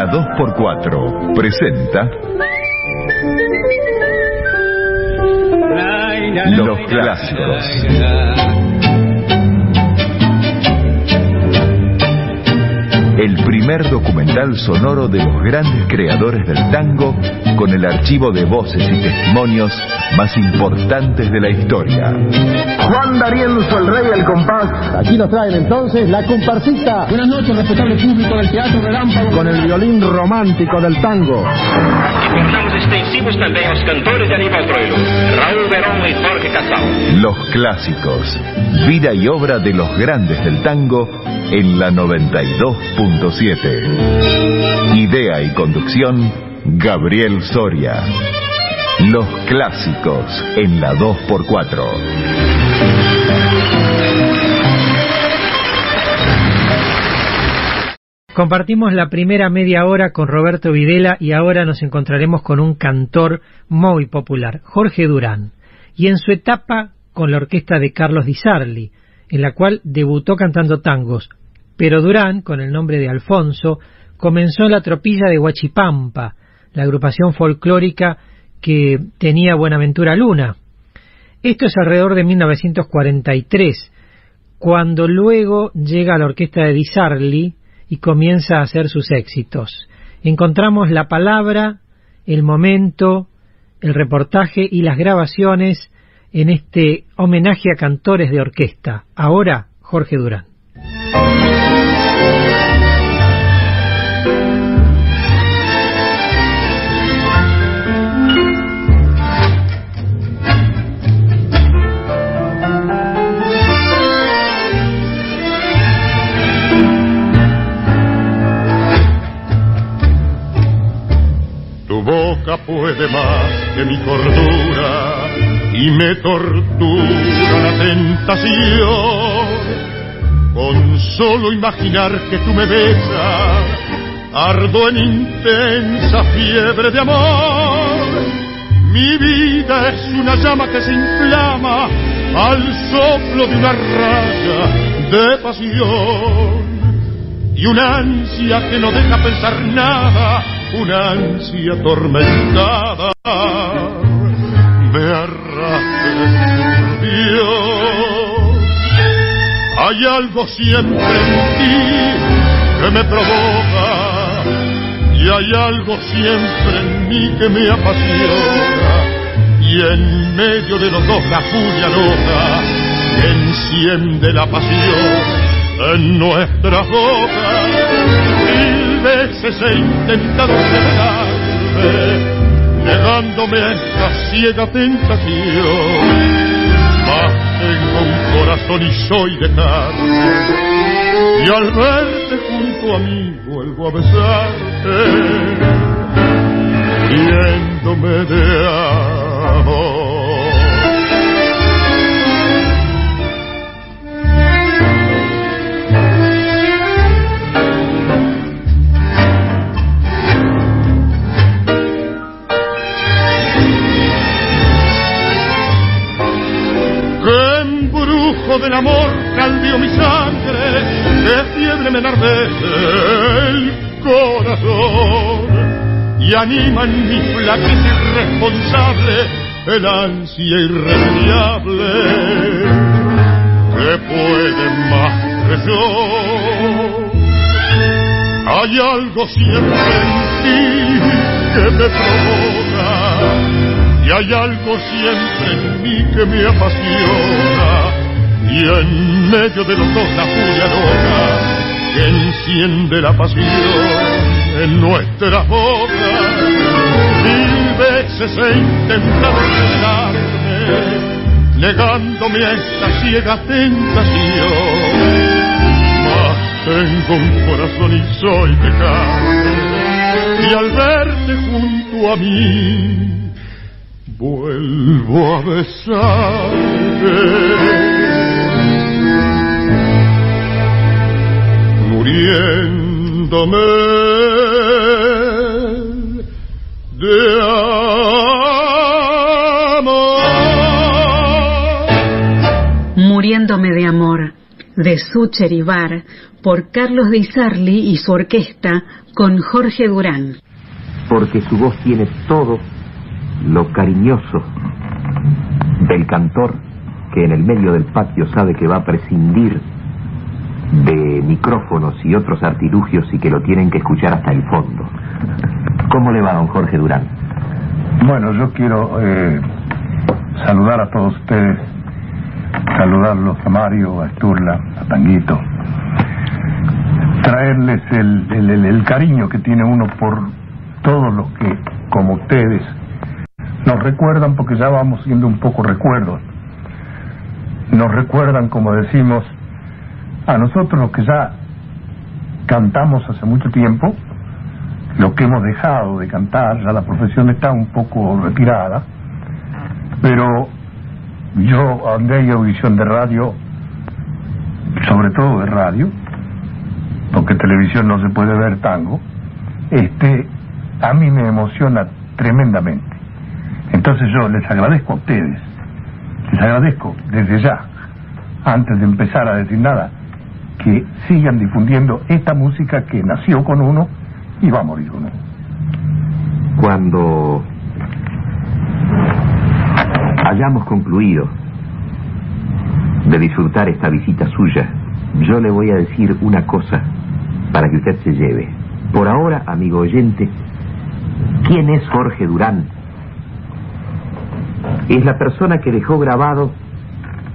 La 2x4 presenta Los clásicos. Primer documental sonoro de los grandes creadores del tango con el archivo de voces y testimonios más importantes de la historia. Juan D'Arienzo, el rey del compás. Aquí nos traen entonces la comparsita. Buenas noches, respetable público del Teatro Relámpago. Con el violín romántico del tango. Portamos extensivos también los cantores de Aníbal Troilo, Raúl Verón y Jorge Casal. Los clásicos, vida y obra de los grandes del tango en la 92.7. Idea y conducción, Gabriel Soria. Los clásicos en la 2x4. Compartimos la primera media hora con Roberto Videla y ahora nos encontraremos con un cantor muy popular, Jorge Durán, y en su etapa con la orquesta de Carlos Di Sarli, en la cual debutó cantando tangos, pero Durán, con el nombre de Alfonso, comenzó en la tropilla de Huachipampa, la agrupación folclórica que tenía Buenaventura Luna. Esto es alrededor de 1943, cuando luego llega la orquesta de Di Sarli y comienza a hacer sus éxitos. Encontramos la palabra, el momento, el reportaje y las grabaciones en este homenaje a cantores de orquesta. Ahora, Jorge Durán. Mi cordura y me tortura la tentación con solo imaginar que tú me besas, ardo en intensa fiebre de amor. Mi vida es una llama que se inflama al soplo de una raya de pasión. Y una ansia que no deja pensar nada, una ansia tormentada, me arrastra Dios. Hay algo siempre en ti que me provoca y hay algo siempre en mí que me apasiona y en medio de los dos la furia loca enciende la pasión en nuestra boca. Veces he intentado separarme negándome a esta ciega tentación tengo un corazón y soy de carne. Y al verte junto a mí vuelvo a besarte, viéndome de amor. Del amor caldeó mi sangre, de fiebre me enardece el corazón y anima en mi flaqueza irresponsable el ansia irremediable que puede más que yo. Hay algo siempre en ti que me provoca y hay algo siempre en mí que me apasiona y en medio de los dos la furia loca que enciende la pasión en nuestra boca. Mil veces he intentado quedarme, negándome a esta ciega tentación. Mas tengo un corazón y soy de y al verte junto a mí, vuelvo a besarte. Muriéndome de amor. Muriéndome de amor, de Sucher y Bar por Carlos de Isarli y su orquesta con Jorge Durán. Porque su voz tiene todo lo cariñoso del cantor que en el medio del patio sabe que va a prescindir de micrófonos y otros artilugios y que lo tienen que escuchar hasta el fondo. ¿Cómo le va, don Jorge Durán? Bueno, yo quiero eh, saludar a todos ustedes, saludarlos a Mario, a Esturla, a Tanguito, traerles el, el, el cariño que tiene uno por todos los que, como ustedes, nos recuerdan, porque ya vamos siendo un poco recuerdos, nos recuerdan, como decimos, a nosotros los que ya cantamos hace mucho tiempo, lo que hemos dejado de cantar, ya la profesión está un poco retirada, pero yo donde hay audición de radio, sobre todo de radio, porque televisión no se puede ver tango, este, a mí me emociona tremendamente. Entonces yo les agradezco a ustedes, les agradezco desde ya, antes de empezar a decir nada, que sigan difundiendo esta música que nació con uno y va a morir uno. Cuando hayamos concluido de disfrutar esta visita suya, yo le voy a decir una cosa para que usted se lleve. Por ahora, amigo oyente, ¿quién es Jorge Durán? Es la persona que dejó grabado,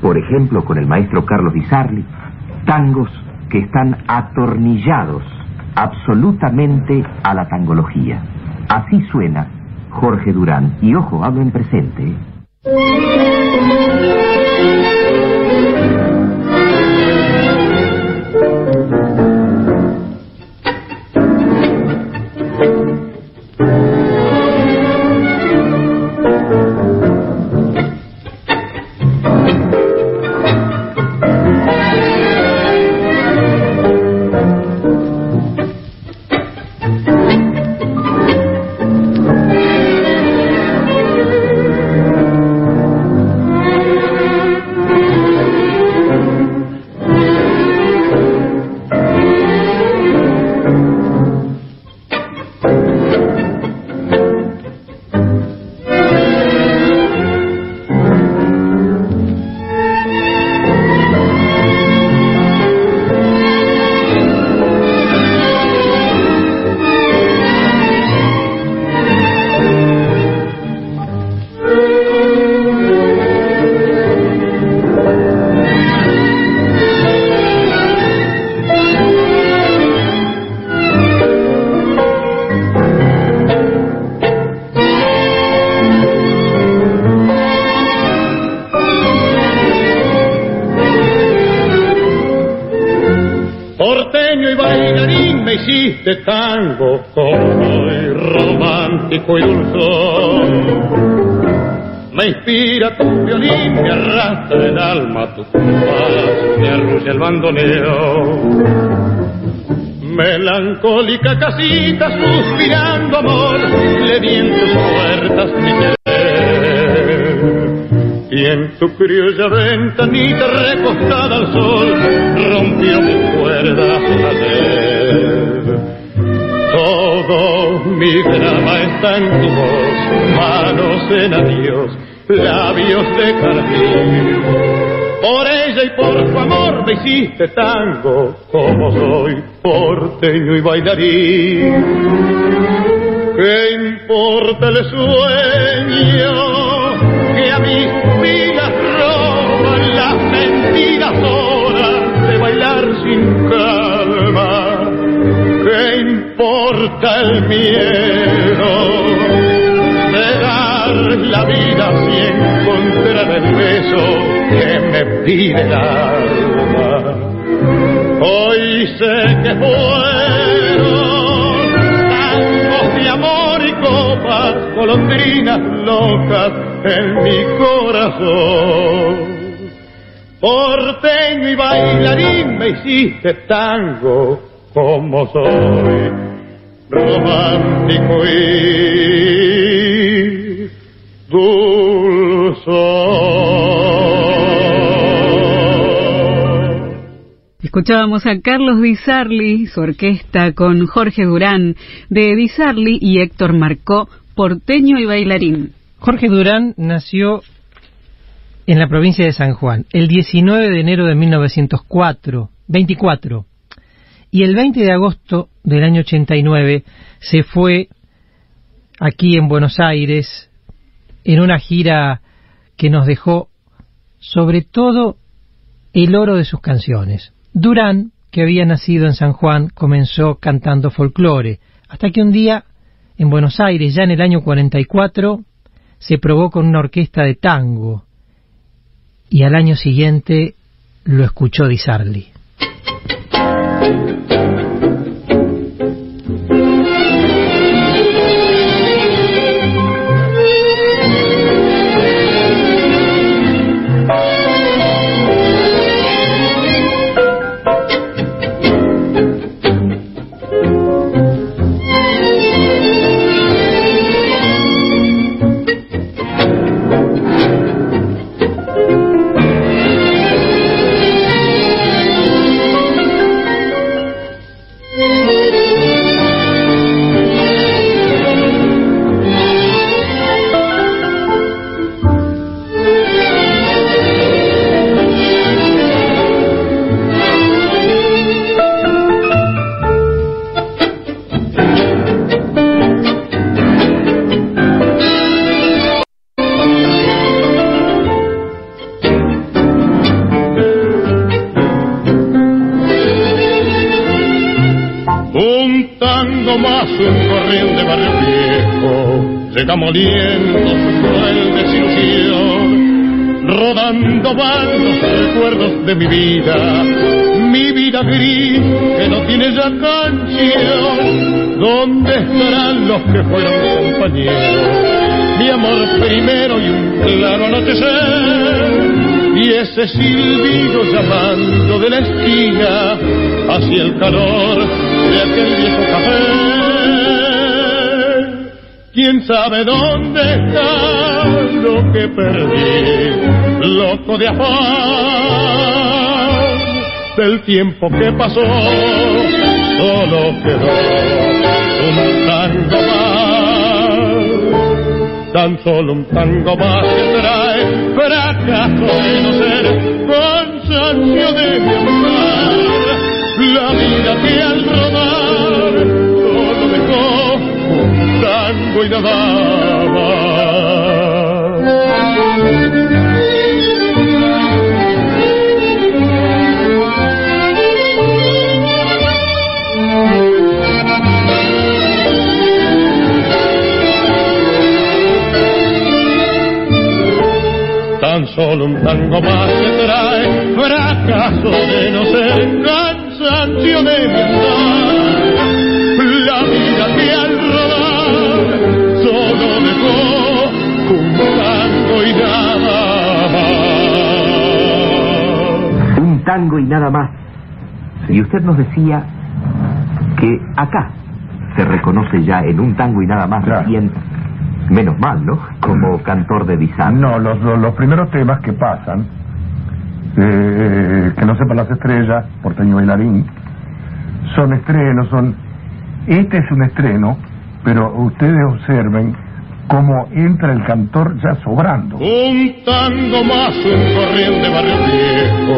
por ejemplo, con el maestro Carlos Di Sarli, tangos que están atornillados absolutamente a la tangología. Así suena Jorge Durán. Y ojo, hablo en presente. De tango soy romántico y dulzón. Me inspira tu violín, me arrastra el alma tu compás, me arrulla el bandoneo. Melancólica casita suspirando amor, le di en tus puertas mi querer. Y en tu criolla ventanita recostada al sol, rompió mis Todo mi drama está en tu voz, manos en adiós, labios de jardín. Por ella y por tu amor me hiciste tango, como soy porteño y bailarín. ¿Qué importa el sueño que a mis vidas roban las mentiras horas de bailar sin el miedo de dar la vida si encontrar el beso que me pide el alma? Hoy sé que fueron tangos de amor y copas, golondrinas locas en mi corazón. Porteño y bailarín me hiciste tango como soy romántico y dulce. Escuchábamos a Carlos Di Sarli, su orquesta con Jorge Durán, de Di Sarli y Héctor Marcó, porteño y bailarín. Jorge Durán nació en la provincia de San Juan el 19 de enero de 1904, 24, y el 20 de agosto del año 89 se fue aquí en Buenos Aires en una gira que nos dejó sobre todo el oro de sus canciones. Durán, que había nacido en San Juan, comenzó cantando folclore, hasta que un día, en Buenos Aires, ya en el año 44, se probó con una orquesta de tango, y al año siguiente lo escuchó Di Sarli. thank you rodando van los recuerdos de mi vida, mi vida gris que no tiene ya canción, ¿dónde estarán los que fueron compañeros? Mi amor primero y un claro anochecer, y ese silbido llamando de la esquina hacia el calor de aquel viejo café. Quién sabe dónde está lo que perdí, loco de afán del tiempo que pasó, solo quedó un tango más, tan solo un tango más que trae fracaso de no ser cansancio de mi amar, la vida que al rodar solo dejó un tango y nada Tan solo un tango más que trae fracaso de no ser cansancio de mi andar. La vida que al solo dejó un tango y nada más. Un tango y nada más. Y usted nos decía que acá se reconoce ya en un tango y nada más bien, menos mal, ¿no? Como cantor de Bizarre. No, los, los, primeros temas que pasan, eh, que no sepan las estrellas, porteño bailarín, son estrenos, son... Este es un estreno pero ustedes observen cómo entra el cantor ya sobrando. Un tango más, un corriente barrio viejo,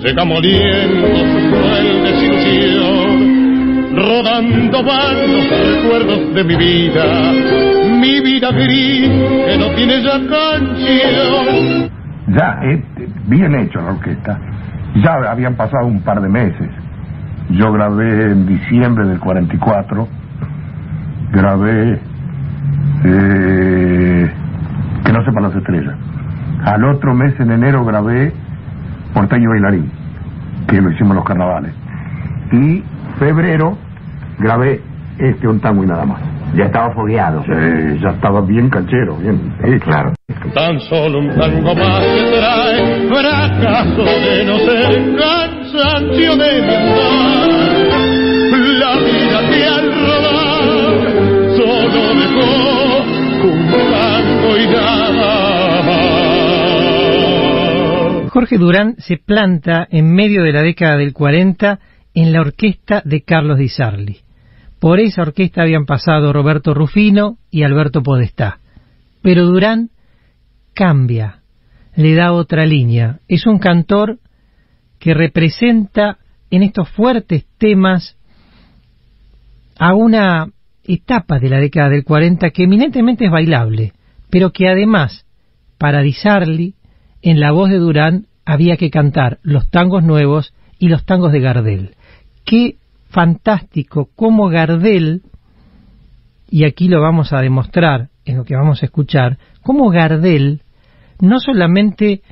llega moliendo su cruel desilusión, rodando van los recuerdos de mi vida, vida gris que no tiene ya canción. Ya, eh, bien hecho la orquesta. Ya habían pasado un par de meses. Yo grabé en diciembre del 44 grabé eh, Que no sepan las estrellas. Al otro mes, en enero, grabé Porteño Bailarín, que lo hicimos en los carnavales. Y febrero grabé este un tango y nada más. Ya estaba fogueado. Sí, ya estaba bien canchero, bien. Sí, claro. Tan solo un tango más que trae fracaso de no ser cansancio de. La vida que al Jorge Durán se planta en medio de la década del 40 en la orquesta de Carlos Di Sarli. Por esa orquesta habían pasado Roberto Rufino y Alberto Podestá. Pero Durán cambia, le da otra línea. Es un cantor que representa en estos fuertes temas a una etapa de la década del 40 que eminentemente es bailable, pero que además, para Di Sarli, en la voz de Durán había que cantar los tangos nuevos y los tangos de Gardel. Qué fantástico cómo Gardel, y aquí lo vamos a demostrar en lo que vamos a escuchar, cómo Gardel no solamente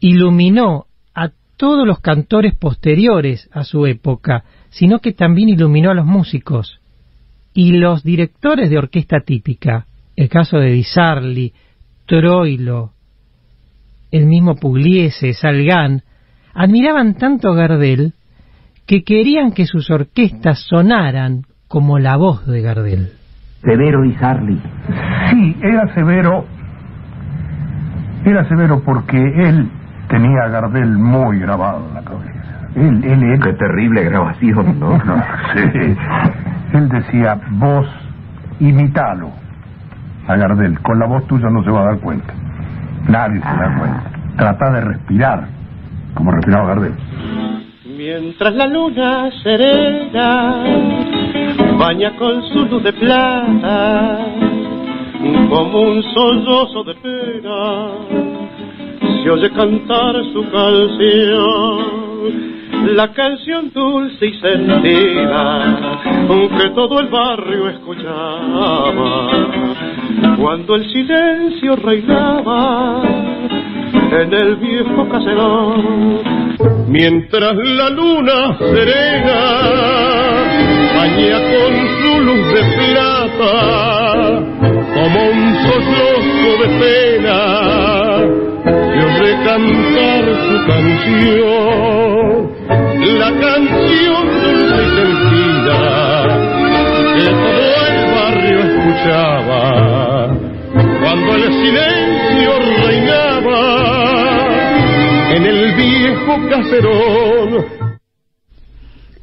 iluminó a todos los cantores posteriores a su época, sino que también iluminó a los músicos y los directores de orquesta típica, el caso de Di Sarli, Troilo, el mismo Pugliese, Salgán, admiraban tanto a Gardel que querían que sus orquestas sonaran como la voz de Gardel. Severo Di Sarli. Sí, era severo. Era severo porque él tenía a Gardel muy grabado en la cabeza. Él, él, él. Qué terrible grabación, ¿no? No, sí. Él decía, vos imitalo a Gardel. Con la voz tuya no se va a dar cuenta. Nadie se da cuenta. Trata de respirar como respiraba Gardel. Mientras la luna serena baña con su luz de plata, como un sollozo de pena, se oye cantar su canción. La canción dulce y sentida, que todo el barrio escuchaba, cuando el silencio reinaba en el viejo caserón. Mientras la luna serena baña con su luz de plata, como un sollozo de pena, se oye cantar su canción. La canción dulce y sentida que todo el barrio escuchaba cuando el silencio reinaba viejo caserón.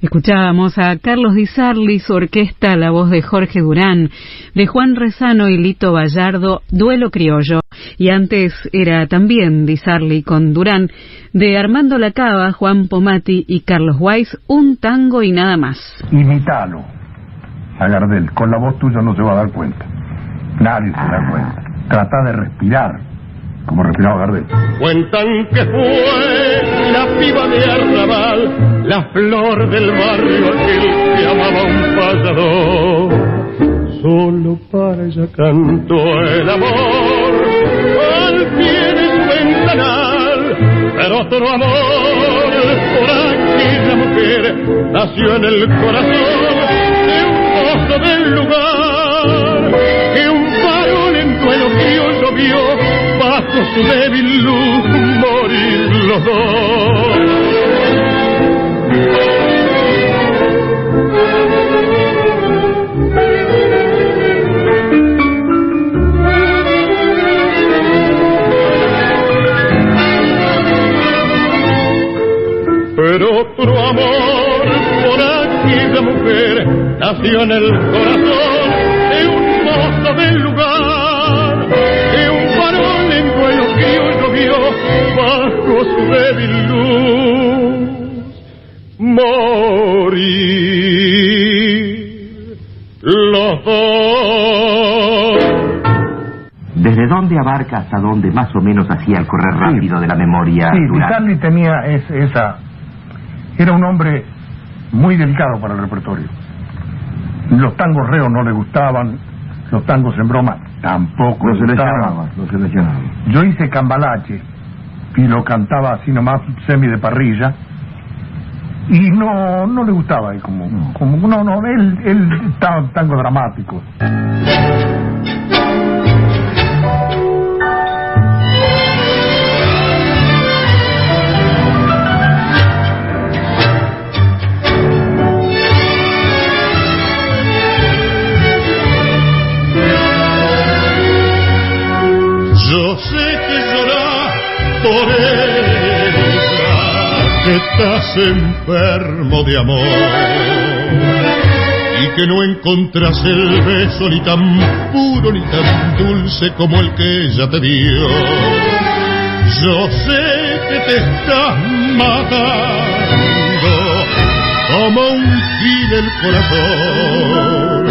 Escuchábamos a Carlos Di Sarli, su orquesta, la voz de Jorge Durán, de Juan Rezano y Lito Vallardo, Duelo Criollo, y antes era también Di Sarli con Durán, de Armando Lacaba, Juan Pomati y Carlos Weiss, un tango y nada más. Imitalo a Gardel. Con la voz tuya no se va a dar cuenta. Nadie se da cuenta. Trata de respirar como respiraba Gardel. Cuentan que fue la piba de Arrabal, la flor del barrio aquel que amaba un payador. Solo para ella cantó el amor al pie de su ventanal, pero otro amor por aquella mujer nació en el corazón de un mozo del lugar su débil luz morir los dos. Pero otro amor por aquella mujer nació en el corazón abarca hasta dónde más o menos hacía el correr rápido de la memoria? Sí? Sarli tenía es- esa... Era un hombre muy delicado para el repertorio. Los tangos reos no le gustaban, los tangos en broma tampoco le gustaban. lo seleccionaba. Yo hice cambalache y lo cantaba así nomás semi de parrilla y no no le gustaba como como no no él él tango dramático estás enfermo de amor y que no encontras el beso ni tan puro ni tan dulce como el que ella te dio. Yo sé que te estás matando como un gil el corazón.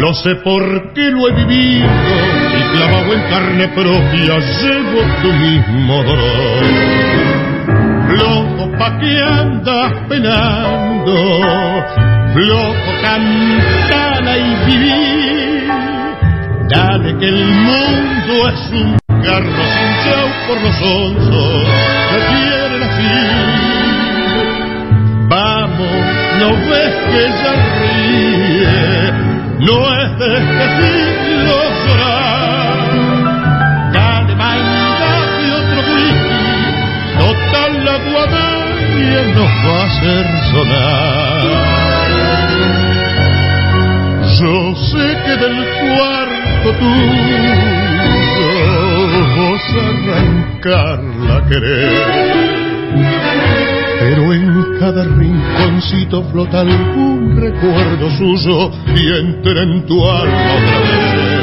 Lo sé porque lo he vivido y clavado en carne propia llevo tu mismo dolor. Pa' que andas penando Loco, cantala y vivir. Dale que el mundo es un carro sin chau por los onzos que quieren así. Vamos, no ves que ella ríe, no es de este. Va a hacer sonar. Yo sé que del cuarto tuyo vos arrancarla querer. Pero en cada rinconcito flota algún recuerdo suyo y entra en tu alma otra vez.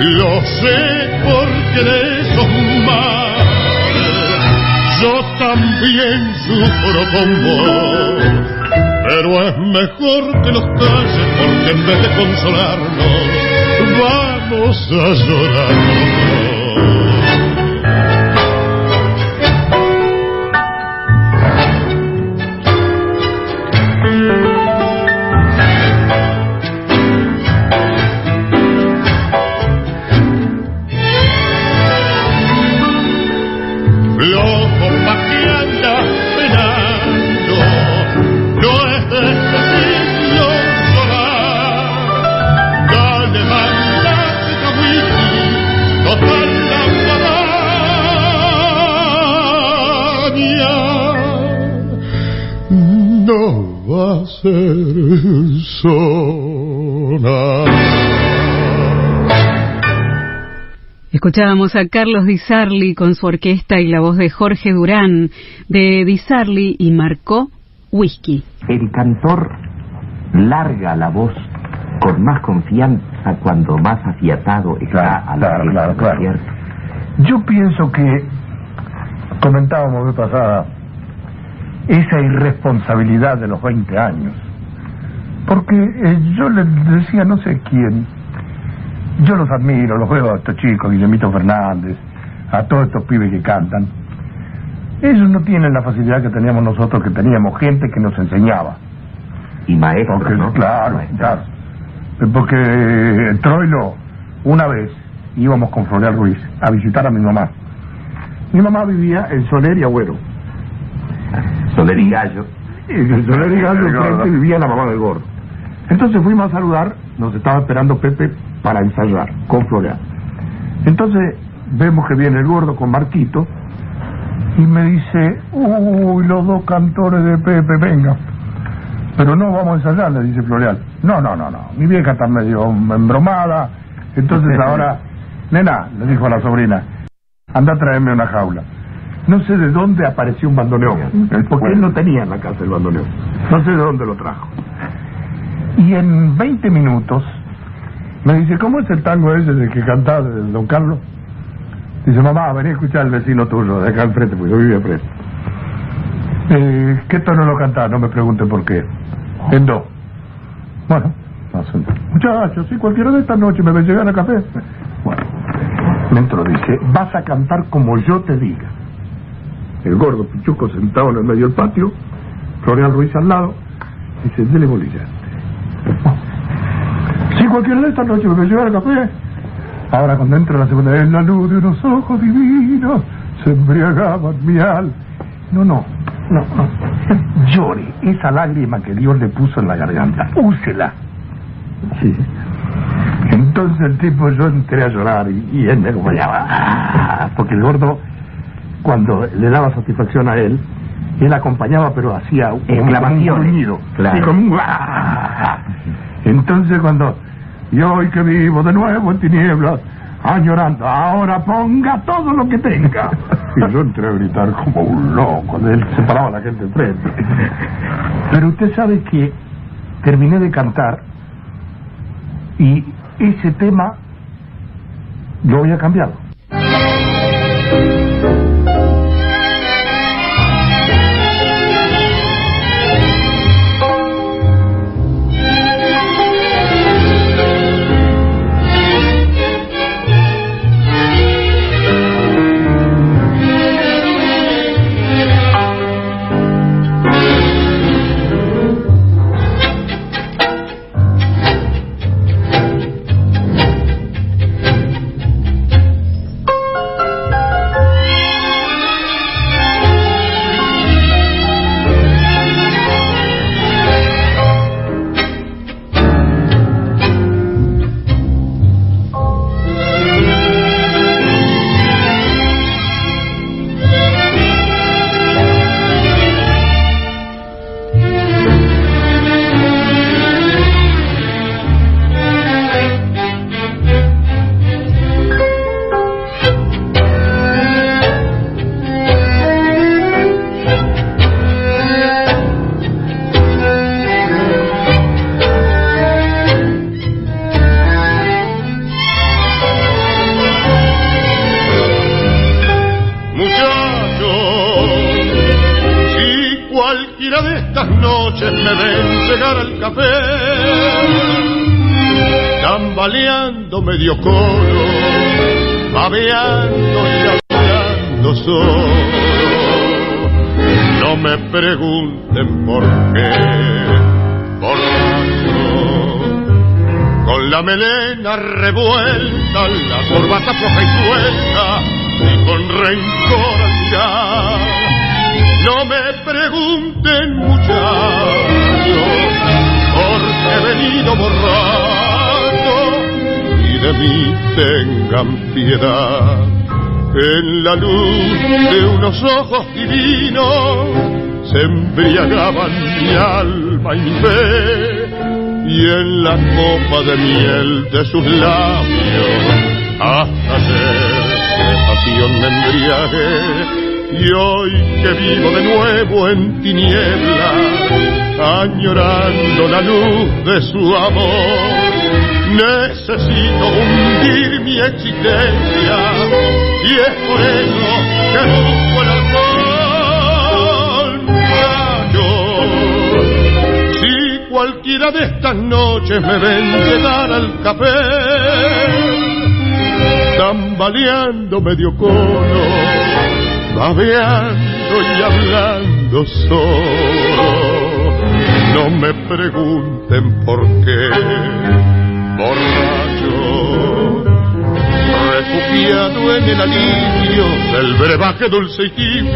Lo sé porque de esos yo también sufro con vos pero es mejor que nos calles porque en vez de consolarnos vamos a llorar. Escuchábamos a Carlos Di Sarli con su orquesta y la voz de Jorge Durán de Di Sarli y marcó Whisky. El cantor larga la voz con más confianza cuando más afiatado está a la claro, claro, Yo pienso que comentábamos de pasada esa irresponsabilidad de los 20 años. Porque eh, yo le decía, no sé quién, yo los admiro, los veo a estos chicos, Guillemito Fernández, a todos estos pibes que cantan. Ellos no tienen la facilidad que teníamos nosotros, que teníamos gente que nos enseñaba. Y maestros, Claro, claro. Porque Troilo, una vez íbamos con Floreal Ruiz a visitar a mi mamá. Mi mamá vivía en Soler y Agüero. Soler y Gallo. en Soler y Gallo vivía la mamá del gordo. Entonces fuimos a saludar, nos estaba esperando Pepe para ensayar con Floreal. Entonces vemos que viene el gordo con Marquito y me dice, uy, los dos cantores de Pepe, venga. Pero no vamos a ensayar, le dice Floreal. No, no, no, no, mi vieja está medio embromada, entonces ahora, nena, le dijo a la sobrina, anda a traerme una jaula. No sé de dónde apareció un bandoneón, porque él no tenía en la casa el bandoneón. No sé de dónde lo trajo. Y en 20 minutos me dice, ¿cómo es el tango ese de que cantaba don Carlos? Dice, mamá, vení a escuchar al vecino tuyo, de acá enfrente, porque yo vivía preso. Eh, ¿Qué tono lo cantaba? No me pregunte por qué. En do. Bueno, muchachos, sí, cualquiera de estas noches me a llegar a café. Bueno, me entró, dice, vas a cantar como yo te diga. El gordo Pichuco sentado en el medio del patio, Floreal Ruiz al lado, dice, dele bolilla. Si cualquiera de esta noche me llevar el café. Ahora cuando entra la segunda vez, la luz de unos ojos divinos se embriagaba mi alma. No, no, no, no. Llore esa lágrima que Dios le puso en la garganta. Úsela. Sí. Entonces el tipo, yo entré a llorar y, él me acompañaba. Ah, porque el gordo, cuando le daba satisfacción a él, él acompañaba, pero hacía un, un Claro. un... Ah. Entonces cuando y hoy que vivo de nuevo en tinieblas, añorando, ahora ponga todo lo que tenga. Y yo entré a gritar como un loco. Él se paraba a la gente enfrente. Pero usted sabe que terminé de cantar y ese tema lo había cambiado. Medio coro, babeando y hablando solo. No me pregunten por qué, borracho, con la melena revuelta, la corbata floja y suelta, y con rencor al mirar. No me pregunten muchachos, porque he venido borracho de mí tengan piedad. En la luz de unos ojos divinos se embriagaban mi alma y mi fe, y en la copa de miel de sus labios hasta ayer de pasión me embriagué. Y hoy que vivo de nuevo en tinieblas, añorando la luz de su amor, Necesito hundir mi existencia y es por eso que busco el alcohol. si cualquiera de estas noches me ven llegar al café, tambaleando medio cono, babeando y hablando solo. No me pregunten por qué borracho, refugiado en el alivio del brebaje dulce y tibio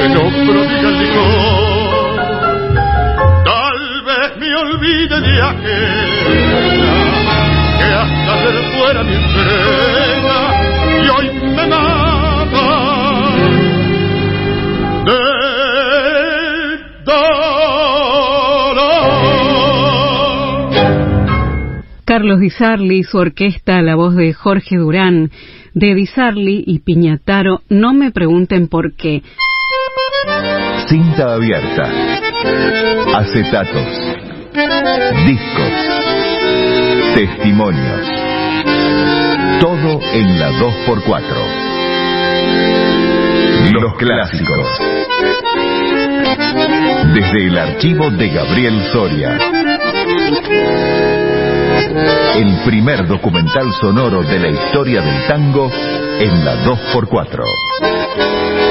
que no prodiga el licor. Tal vez me olvide de aquella que hasta ayer fuera mi entrega y hoy me mata. Carlos Di Sarli, su orquesta, la voz de Jorge Durán, de Di Sarli y Piñataro, no me pregunten por qué. Cinta abierta, acetatos, discos, testimonios, todo en la 2x4. Los clásicos. Desde el archivo de Gabriel Soria. El primer documental sonoro de la historia del tango en la 2x4.